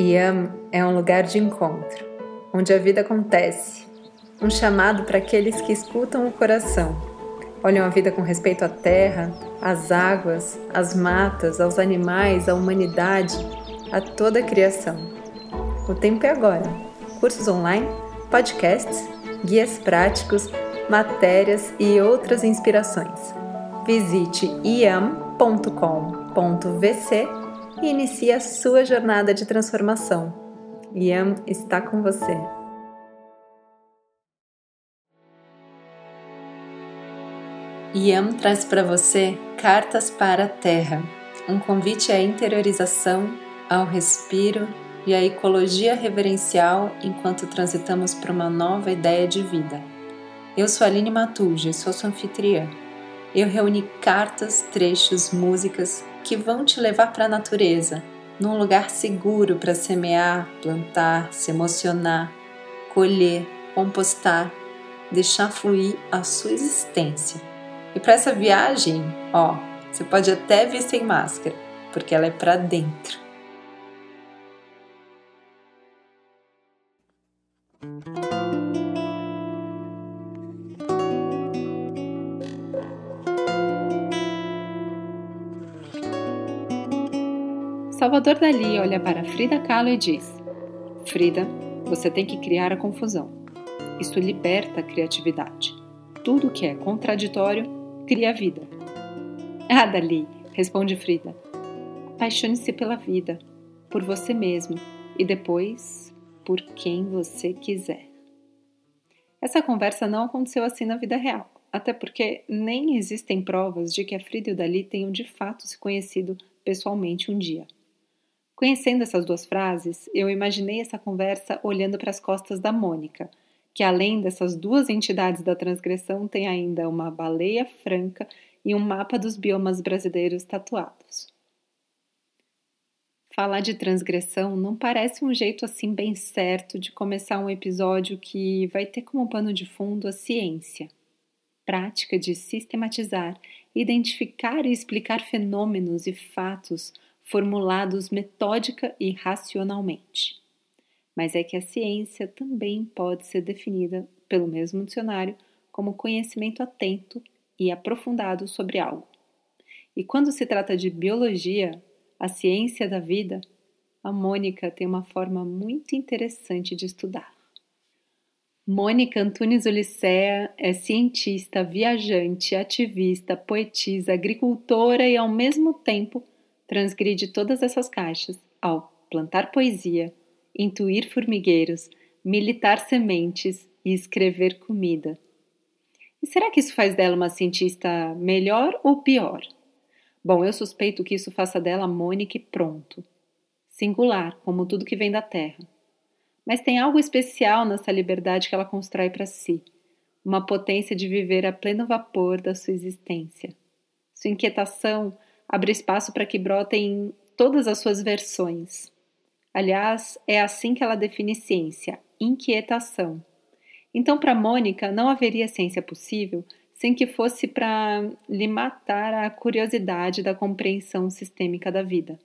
Yam é um lugar de encontro, onde a vida acontece, um chamado para aqueles que escutam o coração, olham a vida com respeito à terra, às águas, às matas, aos animais, à humanidade, a toda a criação. O tempo é agora. Cursos online, podcasts, guias práticos, matérias e outras inspirações. Visite iam.com.vc e inicie a sua jornada de transformação. Iam está com você. Iam traz para você Cartas para a Terra, um convite à interiorização, ao respiro e à ecologia reverencial enquanto transitamos para uma nova ideia de vida. Eu sou Aline Matuja sou sua anfitriã. Eu reuni cartas, trechos, músicas que vão te levar para a natureza, num lugar seguro para semear, plantar, se emocionar, colher, compostar, deixar fluir a sua existência. E para essa viagem, ó, você pode até vir sem máscara, porque ela é para dentro. Salvador Dali olha para Frida Kahlo e diz: Frida, você tem que criar a confusão. Isso liberta a criatividade. Tudo que é contraditório cria vida. Ah, Dali, responde Frida. Apaixone-se pela vida, por você mesmo e depois por quem você quiser. Essa conversa não aconteceu assim na vida real, até porque nem existem provas de que a Frida e o Dali tenham de fato se conhecido pessoalmente um dia. Conhecendo essas duas frases, eu imaginei essa conversa olhando para as costas da Mônica, que além dessas duas entidades da transgressão tem ainda uma baleia franca e um mapa dos biomas brasileiros tatuados. Falar de transgressão não parece um jeito assim bem certo de começar um episódio que vai ter como pano de fundo a ciência, prática de sistematizar, identificar e explicar fenômenos e fatos formulados metódica e racionalmente. Mas é que a ciência também pode ser definida pelo mesmo dicionário como conhecimento atento e aprofundado sobre algo. E quando se trata de biologia, a ciência da vida, a Mônica tem uma forma muito interessante de estudar. Mônica Antunes Ulicea é cientista, viajante, ativista, poetisa, agricultora e, ao mesmo tempo, transgride todas essas caixas ao plantar poesia, intuir formigueiros, militar sementes e escrever comida. E será que isso faz dela uma cientista melhor ou pior? Bom, eu suspeito que isso faça dela Mônica pronto. Singular, como tudo que vem da terra. Mas tem algo especial nessa liberdade que ela constrói para si, uma potência de viver a pleno vapor da sua existência. Sua inquietação abre espaço para que brotem todas as suas versões. Aliás, é assim que ela define ciência: inquietação. Então, para Mônica, não haveria ciência possível sem que fosse para lhe matar a curiosidade da compreensão sistêmica da vida.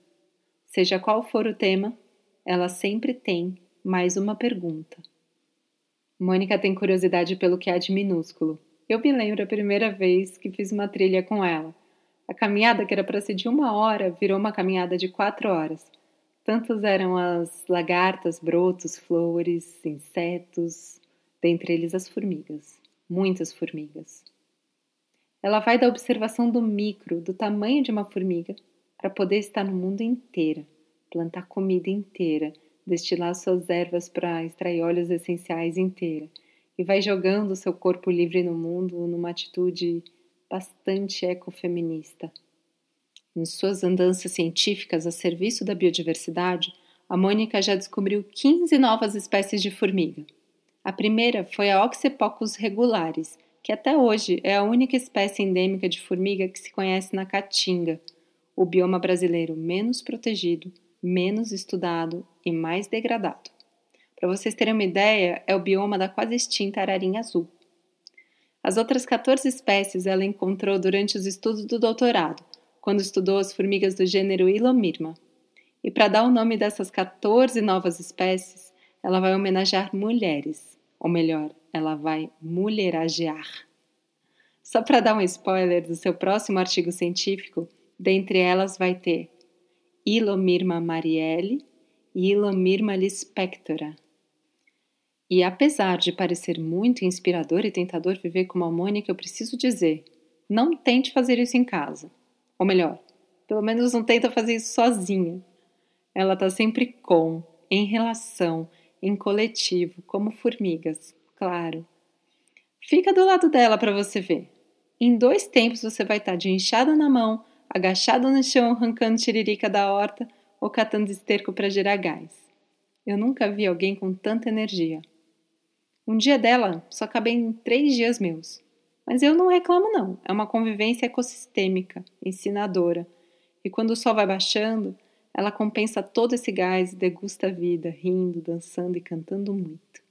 Seja qual for o tema, ela sempre tem mais uma pergunta. Mônica tem curiosidade pelo que há de minúsculo. Eu me lembro a primeira vez que fiz uma trilha com ela. A caminhada, que era para ser de uma hora, virou uma caminhada de quatro horas. Tantos eram as lagartas, brotos, flores, insetos, dentre eles as formigas. Muitas formigas. Ela vai da observação do micro, do tamanho de uma formiga, para poder estar no mundo inteira, plantar comida inteira, destilar suas ervas para extrair óleos essenciais inteira, e vai jogando seu corpo livre no mundo numa atitude bastante ecofeminista. Em suas andanças científicas a serviço da biodiversidade, a Mônica já descobriu 15 novas espécies de formiga. A primeira foi a Oxypocus regularis, que até hoje é a única espécie endêmica de formiga que se conhece na Caatinga, o bioma brasileiro menos protegido, menos estudado e mais degradado. Para vocês terem uma ideia, é o bioma da quase extinta ararinha azul. As outras 14 espécies ela encontrou durante os estudos do doutorado, quando estudou as formigas do gênero Ilomirma. E para dar o nome dessas 14 novas espécies, ela vai homenagear mulheres, ou melhor, ela vai mulheragear. Só para dar um spoiler do seu próximo artigo científico, dentre elas vai ter Ilomirma marielle e Ilomirma lispectora. E apesar de parecer muito inspirador e tentador viver como a Mônica, eu preciso dizer, não tente fazer isso em casa. Ou melhor, pelo menos não tenta fazer isso sozinha. Ela está sempre com, em relação, em coletivo, como formigas, claro. Fica do lado dela para você ver. Em dois tempos você vai estar de enxada na mão, agachado no chão, arrancando tiririca da horta ou catando esterco para gerar gás. Eu nunca vi alguém com tanta energia. Um dia dela só cabe em três dias meus. Mas eu não reclamo, não. É uma convivência ecossistêmica, ensinadora. E quando o sol vai baixando, ela compensa todo esse gás e degusta a vida, rindo, dançando e cantando muito.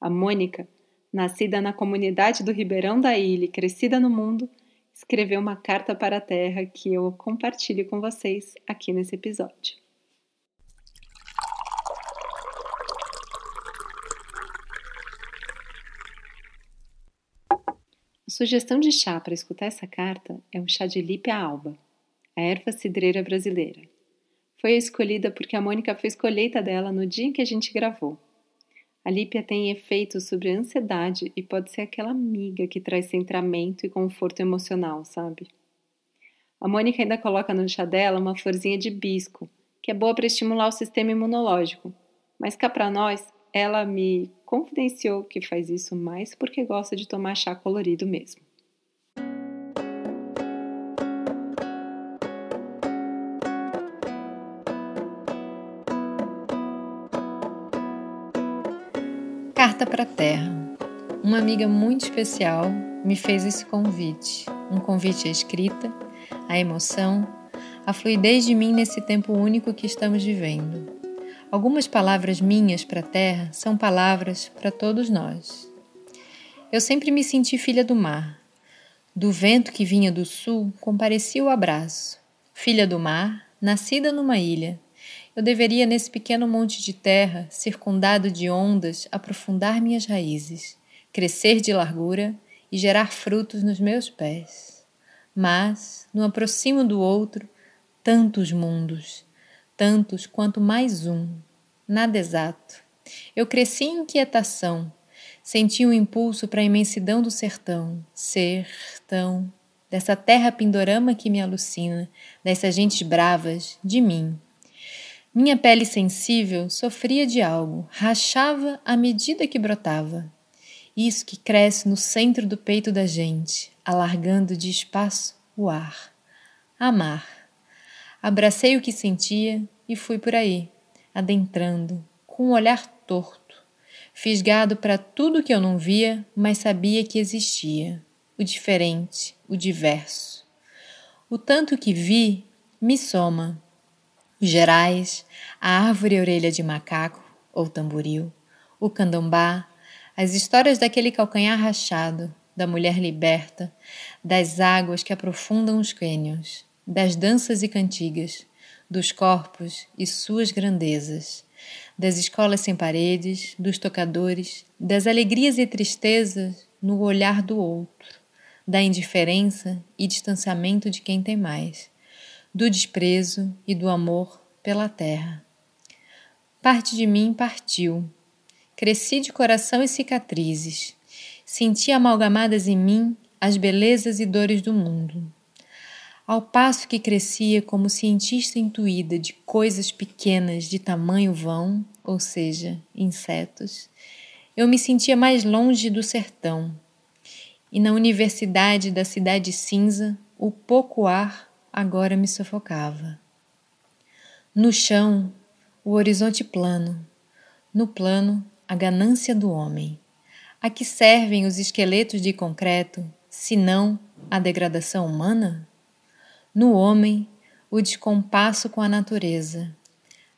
A Mônica nascida na comunidade do Ribeirão da Ilha e crescida no mundo, escreveu uma carta para a Terra que eu compartilho com vocês aqui nesse episódio. A sugestão de chá para escutar essa carta é o chá de Lípia alba, a erva cidreira brasileira. Foi escolhida porque a Mônica fez colheita dela no dia em que a gente gravou. A lípia tem efeitos sobre a ansiedade e pode ser aquela amiga que traz centramento e conforto emocional, sabe? A Mônica ainda coloca no chá dela uma florzinha de bisco, que é boa para estimular o sistema imunológico. Mas cá para nós, ela me confidenciou que faz isso mais porque gosta de tomar chá colorido mesmo. Carta para a Terra. Uma amiga muito especial me fez esse convite. Um convite à escrita, à emoção, à fluidez de mim nesse tempo único que estamos vivendo. Algumas palavras minhas para a Terra são palavras para todos nós. Eu sempre me senti filha do mar. Do vento que vinha do sul comparecia o abraço. Filha do mar, nascida numa ilha, eu deveria, nesse pequeno monte de terra, circundado de ondas, aprofundar minhas raízes, crescer de largura e gerar frutos nos meus pés. Mas, no aproximo do outro, tantos mundos, tantos quanto mais um, nada exato. Eu cresci em inquietação, senti um impulso para a imensidão do sertão, sertão, dessa terra pindorama que me alucina, dessas gentes bravas, de mim, minha pele sensível sofria de algo, rachava à medida que brotava. Isso que cresce no centro do peito da gente, alargando de espaço o ar. Amar. Abracei o que sentia e fui por aí, adentrando, com um olhar torto, fisgado para tudo que eu não via, mas sabia que existia: o diferente, o diverso. O tanto que vi me soma os gerais, a árvore orelha de macaco ou tamboril, o candombá, as histórias daquele calcanhar rachado, da mulher liberta, das águas que aprofundam os cânions, das danças e cantigas, dos corpos e suas grandezas, das escolas sem paredes, dos tocadores, das alegrias e tristezas no olhar do outro, da indiferença e distanciamento de quem tem mais do desprezo e do amor pela terra. Parte de mim partiu. Cresci de coração e cicatrizes. Senti amalgamadas em mim as belezas e dores do mundo. Ao passo que crescia como cientista intuída de coisas pequenas de tamanho vão, ou seja, insetos, eu me sentia mais longe do sertão. E na universidade da cidade cinza, o pouco ar agora me sufocava. No chão, o horizonte plano, no plano, a ganância do homem. A que servem os esqueletos de concreto, se não a degradação humana? No homem, o descompasso com a natureza.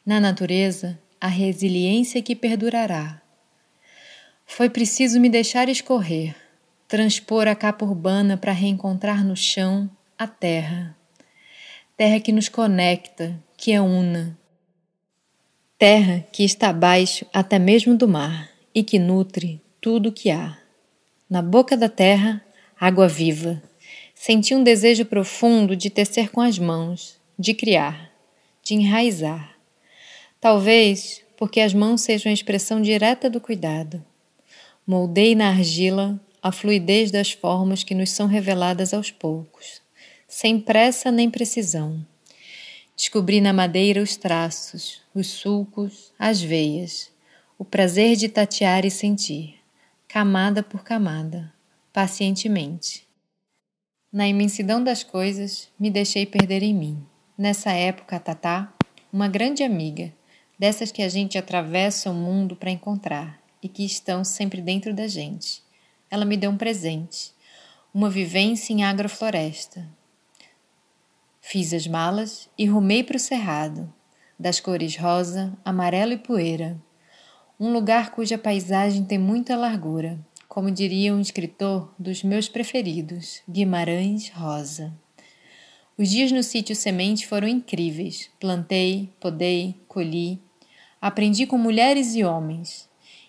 Na natureza, a resiliência que perdurará. Foi preciso me deixar escorrer, transpor a capa urbana para reencontrar no chão a terra terra que nos conecta, que é una, terra que está abaixo até mesmo do mar e que nutre tudo o que há. Na boca da terra, água viva. Senti um desejo profundo de tecer com as mãos, de criar, de enraizar. Talvez porque as mãos sejam a expressão direta do cuidado. Moldei na argila a fluidez das formas que nos são reveladas aos poucos, sem pressa nem precisão Descobri na madeira os traços, os sulcos, as veias, o prazer de tatear e sentir, camada por camada, pacientemente. Na imensidão das coisas, me deixei perder em mim. Nessa época, a Tatá, uma grande amiga, dessas que a gente atravessa o mundo para encontrar e que estão sempre dentro da gente. Ela me deu um presente, uma vivência em agrofloresta, Fiz as malas e rumei para o cerrado, das cores rosa, amarelo e poeira. Um lugar cuja paisagem tem muita largura, como diria um escritor dos meus preferidos, Guimarães Rosa. Os dias no sítio Semente foram incríveis. Plantei, podei, colhi. Aprendi com mulheres e homens.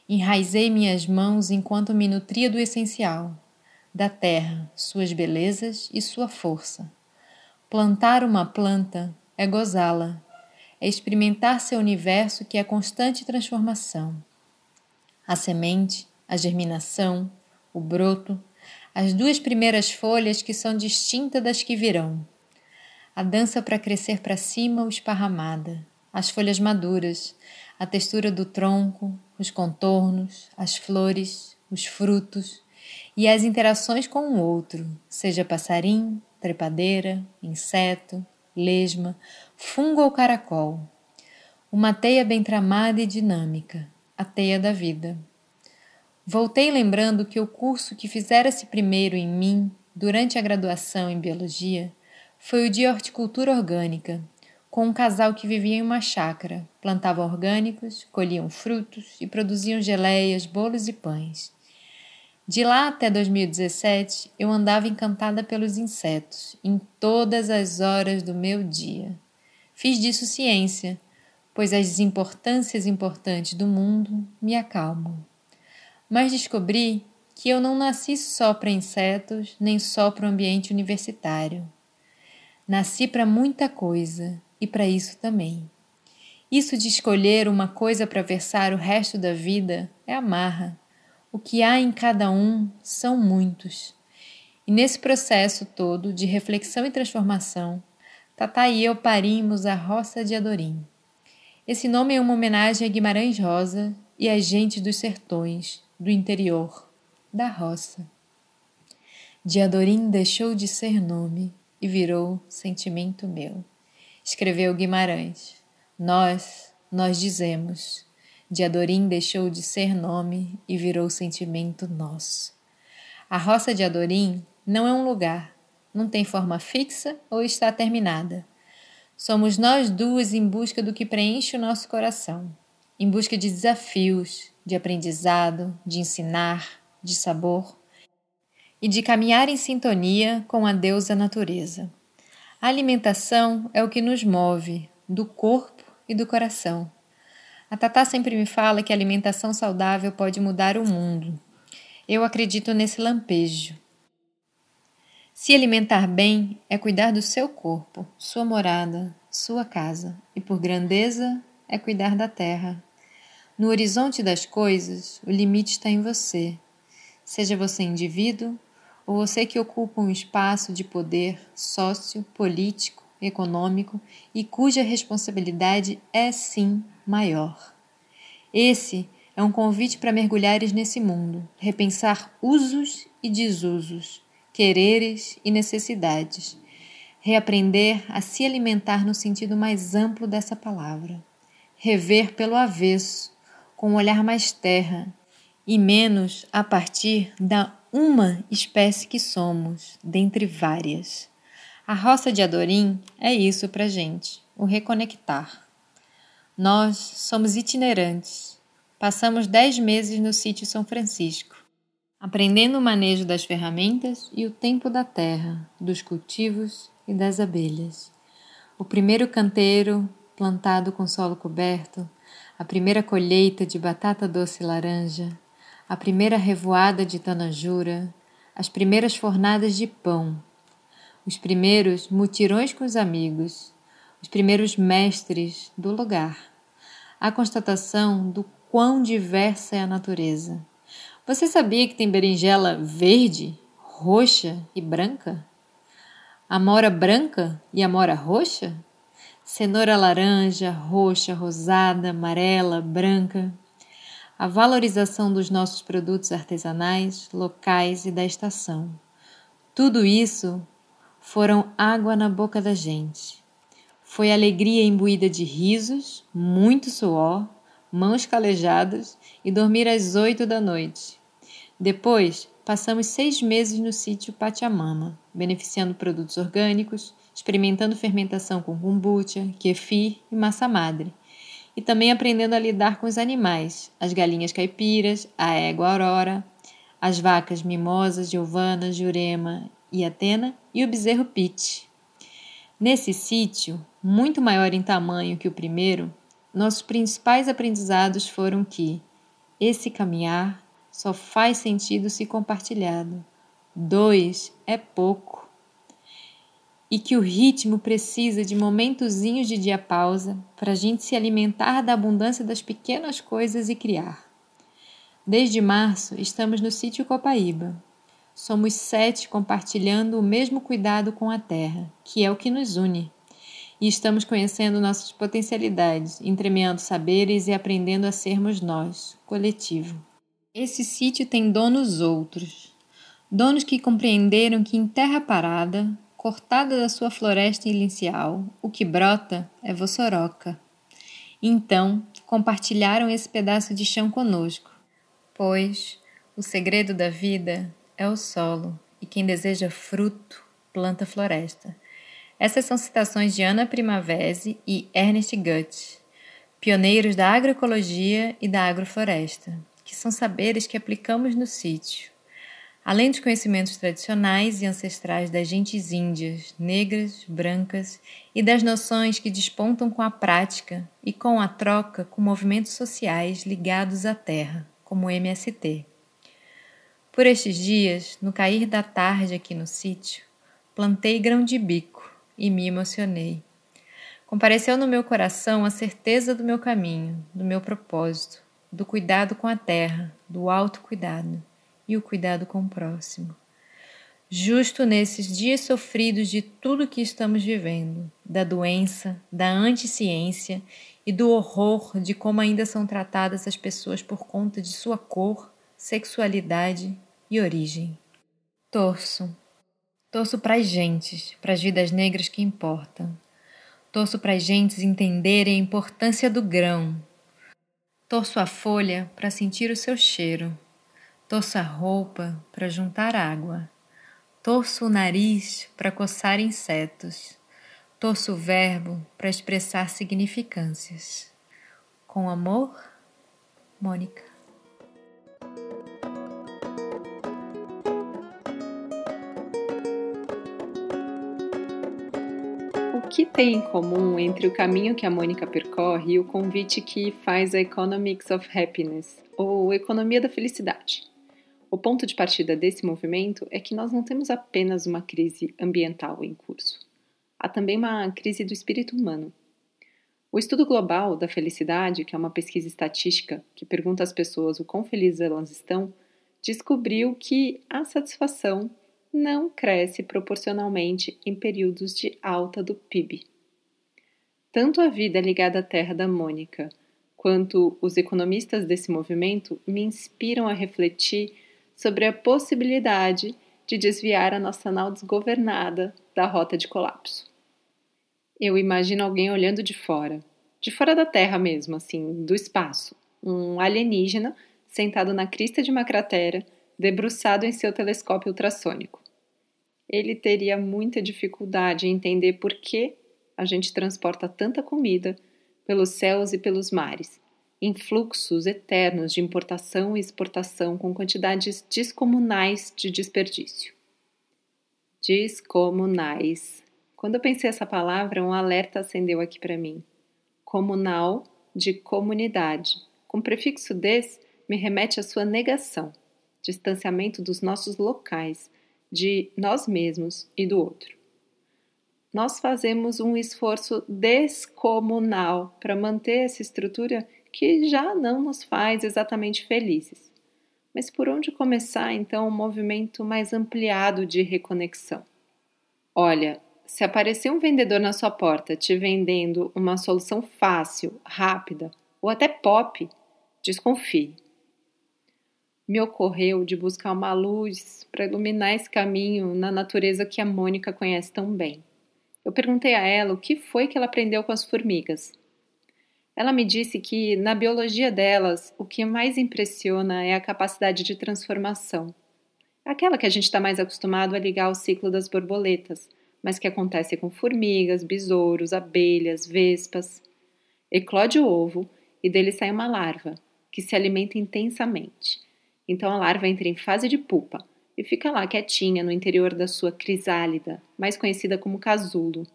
Enraizei minhas mãos enquanto me nutria do essencial, da terra, suas belezas e sua força. Plantar uma planta é gozá-la, é experimentar seu universo que é constante transformação. A semente, a germinação, o broto, as duas primeiras folhas que são distintas das que virão. A dança para crescer para cima ou esparramada, as folhas maduras, a textura do tronco, os contornos, as flores, os frutos e as interações com o outro, seja passarinho, trepadeira, inseto, lesma, fungo ou caracol. Uma teia bem tramada e dinâmica, a teia da vida. Voltei lembrando que o curso que fizera-se primeiro em mim durante a graduação em biologia foi o de horticultura orgânica, com um casal que vivia em uma chácara, plantavam orgânicos, colhiam frutos e produziam geleias, bolos e pães. De lá até 2017, eu andava encantada pelos insetos, em todas as horas do meu dia. Fiz disso ciência, pois as desimportâncias importantes do mundo me acalmam. Mas descobri que eu não nasci só para insetos, nem só para o ambiente universitário. Nasci para muita coisa e para isso também. Isso de escolher uma coisa para versar o resto da vida é amarra o que há em cada um são muitos. E nesse processo todo de reflexão e transformação, Tata e eu parimos a Roça de Adorim. Esse nome é uma homenagem a Guimarães Rosa e a gente dos sertões, do interior, da roça. De Adorim deixou de ser nome e virou sentimento meu. Escreveu Guimarães. Nós, nós dizemos, de Adorim deixou de ser nome e virou sentimento nosso. A roça de Adorim não é um lugar, não tem forma fixa ou está terminada. Somos nós duas em busca do que preenche o nosso coração, em busca de desafios, de aprendizado, de ensinar, de sabor e de caminhar em sintonia com a deusa natureza. A alimentação é o que nos move, do corpo e do coração. A Tatá sempre me fala que a alimentação saudável pode mudar o mundo. Eu acredito nesse lampejo. Se alimentar bem é cuidar do seu corpo, sua morada, sua casa, e por grandeza é cuidar da terra. No horizonte das coisas, o limite está em você. Seja você indivíduo ou você que ocupa um espaço de poder sócio, político, econômico e cuja responsabilidade é sim maior. Esse é um convite para mergulhares nesse mundo, repensar usos e desusos, quereres e necessidades, reaprender a se alimentar no sentido mais amplo dessa palavra, rever pelo avesso, com um olhar mais terra e menos a partir da uma espécie que somos, dentre várias. A roça de Adorim é isso para gente, o reconectar. Nós somos itinerantes. Passamos dez meses no sítio São Francisco, aprendendo o manejo das ferramentas e o tempo da terra, dos cultivos e das abelhas. O primeiro canteiro, plantado com solo coberto, a primeira colheita de batata doce laranja, a primeira revoada de tanajura, as primeiras fornadas de pão, os primeiros mutirões com os amigos, os primeiros mestres do lugar, a constatação do quão diversa é a natureza. Você sabia que tem berinjela verde, roxa e branca? Amora branca e amora roxa? Cenoura laranja, roxa, rosada, amarela, branca. A valorização dos nossos produtos artesanais, locais e da estação. Tudo isso foram água na boca da gente. Foi alegria imbuída de risos, muito suor, mãos calejadas e dormir às oito da noite. Depois, passamos seis meses no sítio Pachamama, beneficiando produtos orgânicos, experimentando fermentação com kombucha, kefir e massa madre, e também aprendendo a lidar com os animais, as galinhas caipiras, a égua aurora, as vacas mimosas, Giovana, Jurema e Atena e o bezerro Pete. Nesse sítio, muito maior em tamanho que o primeiro, nossos principais aprendizados foram que esse caminhar só faz sentido se compartilhado. Dois é pouco. E que o ritmo precisa de momentozinhos de dia pausa para a gente se alimentar da abundância das pequenas coisas e criar. Desde março, estamos no sítio Copaíba. Somos sete compartilhando o mesmo cuidado com a terra, que é o que nos une. E estamos conhecendo nossas potencialidades, entremeando saberes e aprendendo a sermos nós, coletivo. Esse sítio tem donos outros, donos que compreenderam que em terra parada, cortada da sua floresta inicial, o que brota é vossoroca. Então, compartilharam esse pedaço de chão conosco, pois o segredo da vida é o solo, e quem deseja fruto, planta floresta. Essas são citações de Ana Primavesi e Ernest Gutt, pioneiros da agroecologia e da agrofloresta que são saberes que aplicamos no sítio. Além dos conhecimentos tradicionais e ancestrais das gentes índias, negras, brancas e das noções que despontam com a prática e com a troca com movimentos sociais ligados à terra, como o MST. Por estes dias, no cair da tarde aqui no sítio, plantei grão de bico e me emocionei. Compareceu no meu coração a certeza do meu caminho, do meu propósito, do cuidado com a terra, do autocuidado e o cuidado com o próximo. Justo nesses dias sofridos de tudo que estamos vivendo, da doença, da anticiência e do horror de como ainda são tratadas as pessoas por conta de sua cor, sexualidade e origem. Torço. Torço para as gentes, para as vidas negras que importam. Torço para as gentes entenderem a importância do grão, Torço a folha para sentir o seu cheiro. Torço a roupa para juntar água. Torço o nariz para coçar insetos. Torço o verbo para expressar significâncias. Com amor, Mônica. que tem em comum entre o caminho que a Mônica percorre e o convite que faz a Economics of Happiness, ou Economia da Felicidade? O ponto de partida desse movimento é que nós não temos apenas uma crise ambiental em curso. Há também uma crise do espírito humano. O estudo global da felicidade, que é uma pesquisa estatística que pergunta às pessoas o quão felizes elas estão, descobriu que a satisfação não cresce proporcionalmente em períodos de alta do PIB. Tanto a vida ligada à terra da Mônica quanto os economistas desse movimento me inspiram a refletir sobre a possibilidade de desviar a nossa nau desgovernada da rota de colapso. Eu imagino alguém olhando de fora, de fora da Terra mesmo, assim, do espaço, um alienígena sentado na crista de uma cratera, debruçado em seu telescópio ultrassônico. Ele teria muita dificuldade em entender por que a gente transporta tanta comida pelos céus e pelos mares, em fluxos eternos de importação e exportação com quantidades descomunais de desperdício. Descomunais. Quando eu pensei essa palavra, um alerta acendeu aqui para mim. Comunal de comunidade. Com prefixo des, me remete à sua negação, distanciamento dos nossos locais, de nós mesmos e do outro. Nós fazemos um esforço descomunal para manter essa estrutura que já não nos faz exatamente felizes. Mas por onde começar então um movimento mais ampliado de reconexão? Olha, se aparecer um vendedor na sua porta te vendendo uma solução fácil, rápida ou até pop, desconfie me ocorreu de buscar uma luz para iluminar esse caminho na natureza que a Mônica conhece tão bem. Eu perguntei a ela o que foi que ela aprendeu com as formigas. Ela me disse que, na biologia delas, o que mais impressiona é a capacidade de transformação. Aquela que a gente está mais acostumado a ligar ao ciclo das borboletas, mas que acontece com formigas, besouros, abelhas, vespas. Eclode o ovo e dele sai uma larva, que se alimenta intensamente. Então a larva entra em fase de pupa e fica lá quietinha no interior da sua crisálida, mais conhecida como casulo.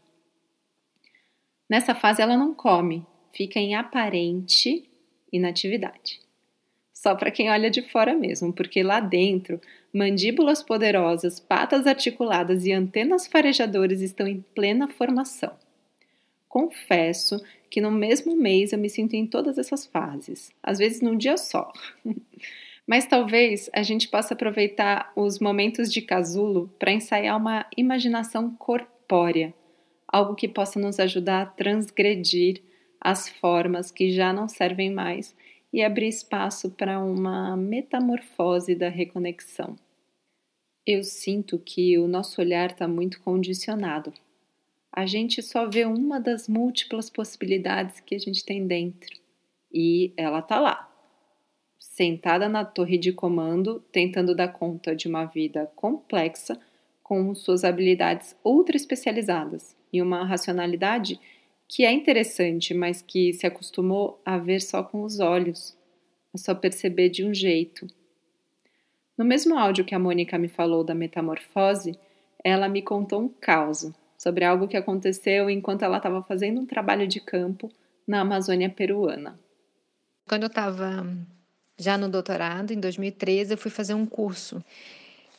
Nessa fase ela não come, fica em aparente inatividade. Só para quem olha de fora mesmo, porque lá dentro, mandíbulas poderosas, patas articuladas e antenas farejadoras estão em plena formação. Confesso que no mesmo mês eu me sinto em todas essas fases, às vezes num dia só. Mas talvez a gente possa aproveitar os momentos de casulo para ensaiar uma imaginação corpórea, algo que possa nos ajudar a transgredir as formas que já não servem mais e abrir espaço para uma metamorfose da reconexão. Eu sinto que o nosso olhar está muito condicionado. A gente só vê uma das múltiplas possibilidades que a gente tem dentro e ela está lá sentada na torre de comando, tentando dar conta de uma vida complexa com suas habilidades ultra especializadas e uma racionalidade que é interessante, mas que se acostumou a ver só com os olhos, a só perceber de um jeito. No mesmo áudio que a Mônica me falou da metamorfose, ela me contou um caos sobre algo que aconteceu enquanto ela estava fazendo um trabalho de campo na Amazônia peruana. Quando eu estava já no doutorado, em 2013, eu fui fazer um curso,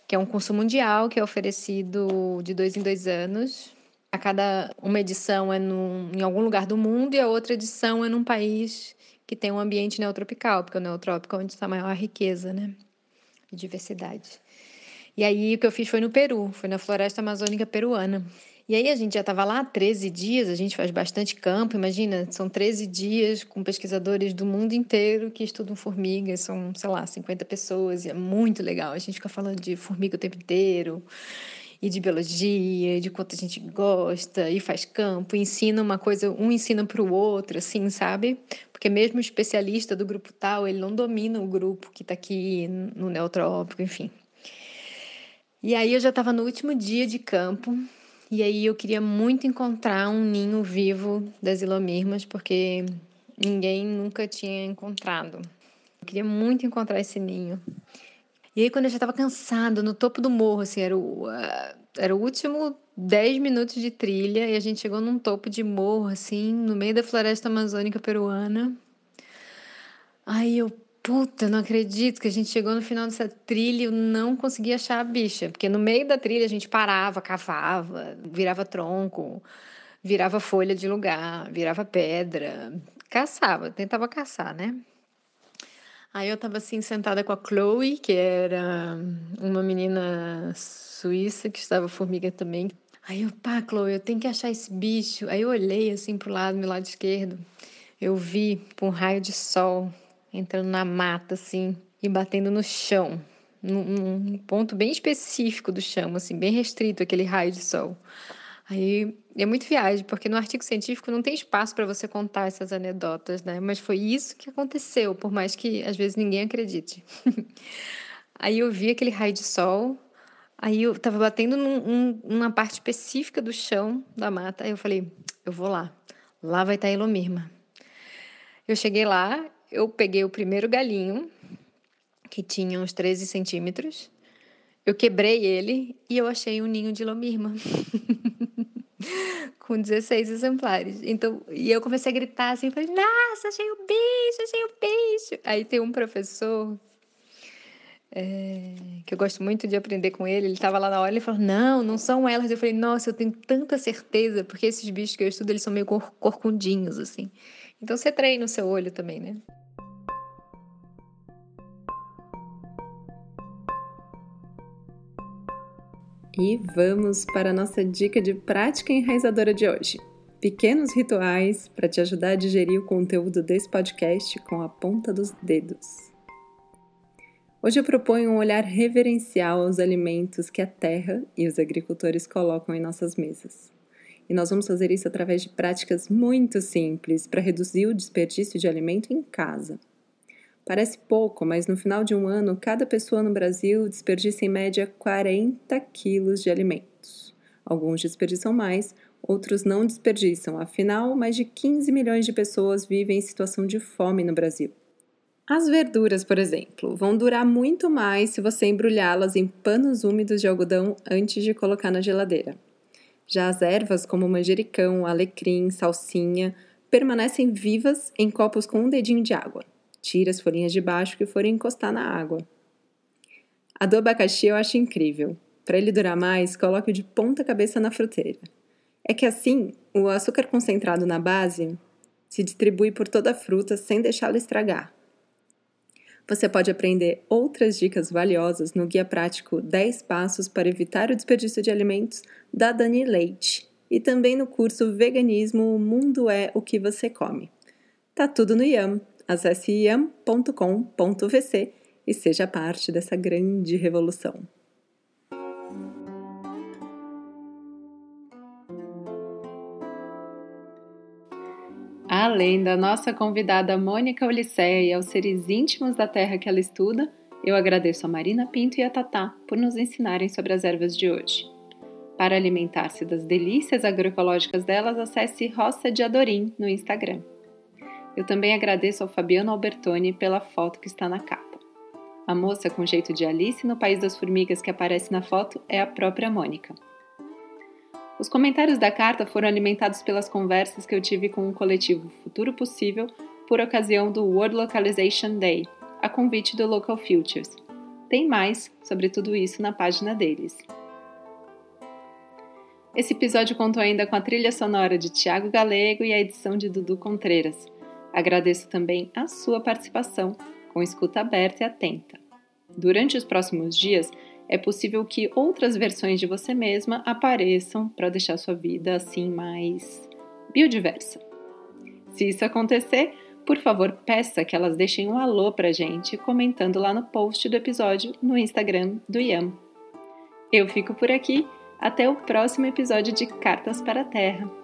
que é um curso mundial que é oferecido de dois em dois anos. A cada uma edição é num, em algum lugar do mundo e a outra edição é num país que tem um ambiente neotropical, porque o neotrópico é onde está a maior riqueza, né? E diversidade. E aí o que eu fiz foi no Peru, foi na floresta amazônica peruana. E aí a gente já estava lá 13 dias, a gente faz bastante campo, imagina, são 13 dias com pesquisadores do mundo inteiro que estudam formigas, são, sei lá, 50 pessoas, e é muito legal. A gente fica falando de formiga o tempo inteiro, e de biologia, de quanto a gente gosta, e faz campo, ensina uma coisa, um ensina para o outro, assim, sabe? Porque mesmo o especialista do grupo tal, ele não domina o grupo que está aqui no neotrópico, enfim. E aí eu já estava no último dia de campo, e aí eu queria muito encontrar um ninho vivo das ilomirmas, porque ninguém nunca tinha encontrado. Eu queria muito encontrar esse ninho. E aí, quando eu já estava cansado, no topo do morro, assim, era o, uh, era o último 10 minutos de trilha, e a gente chegou num topo de morro, assim, no meio da floresta amazônica peruana. Aí eu, puta, não acredito que a gente chegou no final dessa trilha e eu não consegui achar a bicha. Porque no meio da trilha a gente parava, cavava, virava tronco, virava folha de lugar, virava pedra, caçava, tentava caçar, né? Aí eu tava assim sentada com a Chloe, que era uma menina suíça que estava formiga também. Aí eu, pá, Chloe, eu tenho que achar esse bicho. Aí eu olhei assim pro lado, meu lado esquerdo. Eu vi um raio de sol entrando na mata, assim, e batendo no chão, num, num ponto bem específico do chão, assim, bem restrito aquele raio de sol. Aí é muito viagem, porque no artigo científico não tem espaço para você contar essas anedotas, né? Mas foi isso que aconteceu, por mais que às vezes ninguém acredite. aí eu vi aquele raio de sol, aí eu estava batendo num, numa parte específica do chão da mata, aí eu falei, eu vou lá, lá vai estar a Elomirma. Eu cheguei lá, eu peguei o primeiro galinho, que tinha uns 13 centímetros, eu quebrei ele e eu achei um ninho de lomirma. com 16 exemplares. Então, e eu comecei a gritar assim, falei, nossa, achei o bicho, achei o bicho. Aí tem um professor é, que eu gosto muito de aprender com ele, ele estava lá na hora e falou, não, não são elas. Eu falei, nossa, eu tenho tanta certeza, porque esses bichos que eu estudo, eles são meio cor corcundinhos, assim. Então você treina o seu olho também, né? E vamos para a nossa dica de prática enraizadora de hoje. Pequenos rituais para te ajudar a digerir o conteúdo desse podcast com a ponta dos dedos. Hoje eu proponho um olhar reverencial aos alimentos que a terra e os agricultores colocam em nossas mesas. E nós vamos fazer isso através de práticas muito simples para reduzir o desperdício de alimento em casa. Parece pouco, mas no final de um ano, cada pessoa no Brasil desperdiça em média 40 quilos de alimentos. Alguns desperdiçam mais, outros não desperdiçam, afinal, mais de 15 milhões de pessoas vivem em situação de fome no Brasil. As verduras, por exemplo, vão durar muito mais se você embrulhá-las em panos úmidos de algodão antes de colocar na geladeira. Já as ervas, como manjericão, alecrim, salsinha, permanecem vivas em copos com um dedinho de água. Tire as folhinhas de baixo que forem encostar na água. A do abacaxi eu acho incrível. Para ele durar mais, coloque-o de ponta cabeça na fruteira. É que assim, o açúcar concentrado na base se distribui por toda a fruta sem deixá-la estragar. Você pode aprender outras dicas valiosas no guia prático 10 passos para evitar o desperdício de alimentos da Dani Leite e também no curso Veganismo O Mundo é o que você come. Tá tudo no Yam. Acesse iam.com.vc e seja parte dessa grande revolução. Além da nossa convidada Mônica Ulisseia e aos seres íntimos da terra que ela estuda, eu agradeço a Marina Pinto e a Tatá por nos ensinarem sobre as ervas de hoje. Para alimentar-se das delícias agroecológicas delas, acesse Roça de Adorim no Instagram. Eu também agradeço ao Fabiano Albertoni pela foto que está na capa. A moça com jeito de Alice no País das Formigas que aparece na foto é a própria Mônica. Os comentários da carta foram alimentados pelas conversas que eu tive com o coletivo Futuro Possível por ocasião do World Localization Day, a convite do Local Futures. Tem mais sobre tudo isso na página deles. Esse episódio contou ainda com a trilha sonora de Tiago Galego e a edição de Dudu Contreiras. Agradeço também a sua participação, com escuta aberta e atenta. Durante os próximos dias, é possível que outras versões de você mesma apareçam para deixar sua vida assim mais biodiversa. Se isso acontecer, por favor, peça que elas deixem um alô pra gente comentando lá no post do episódio no Instagram do Yam. Eu fico por aqui, até o próximo episódio de Cartas para a Terra.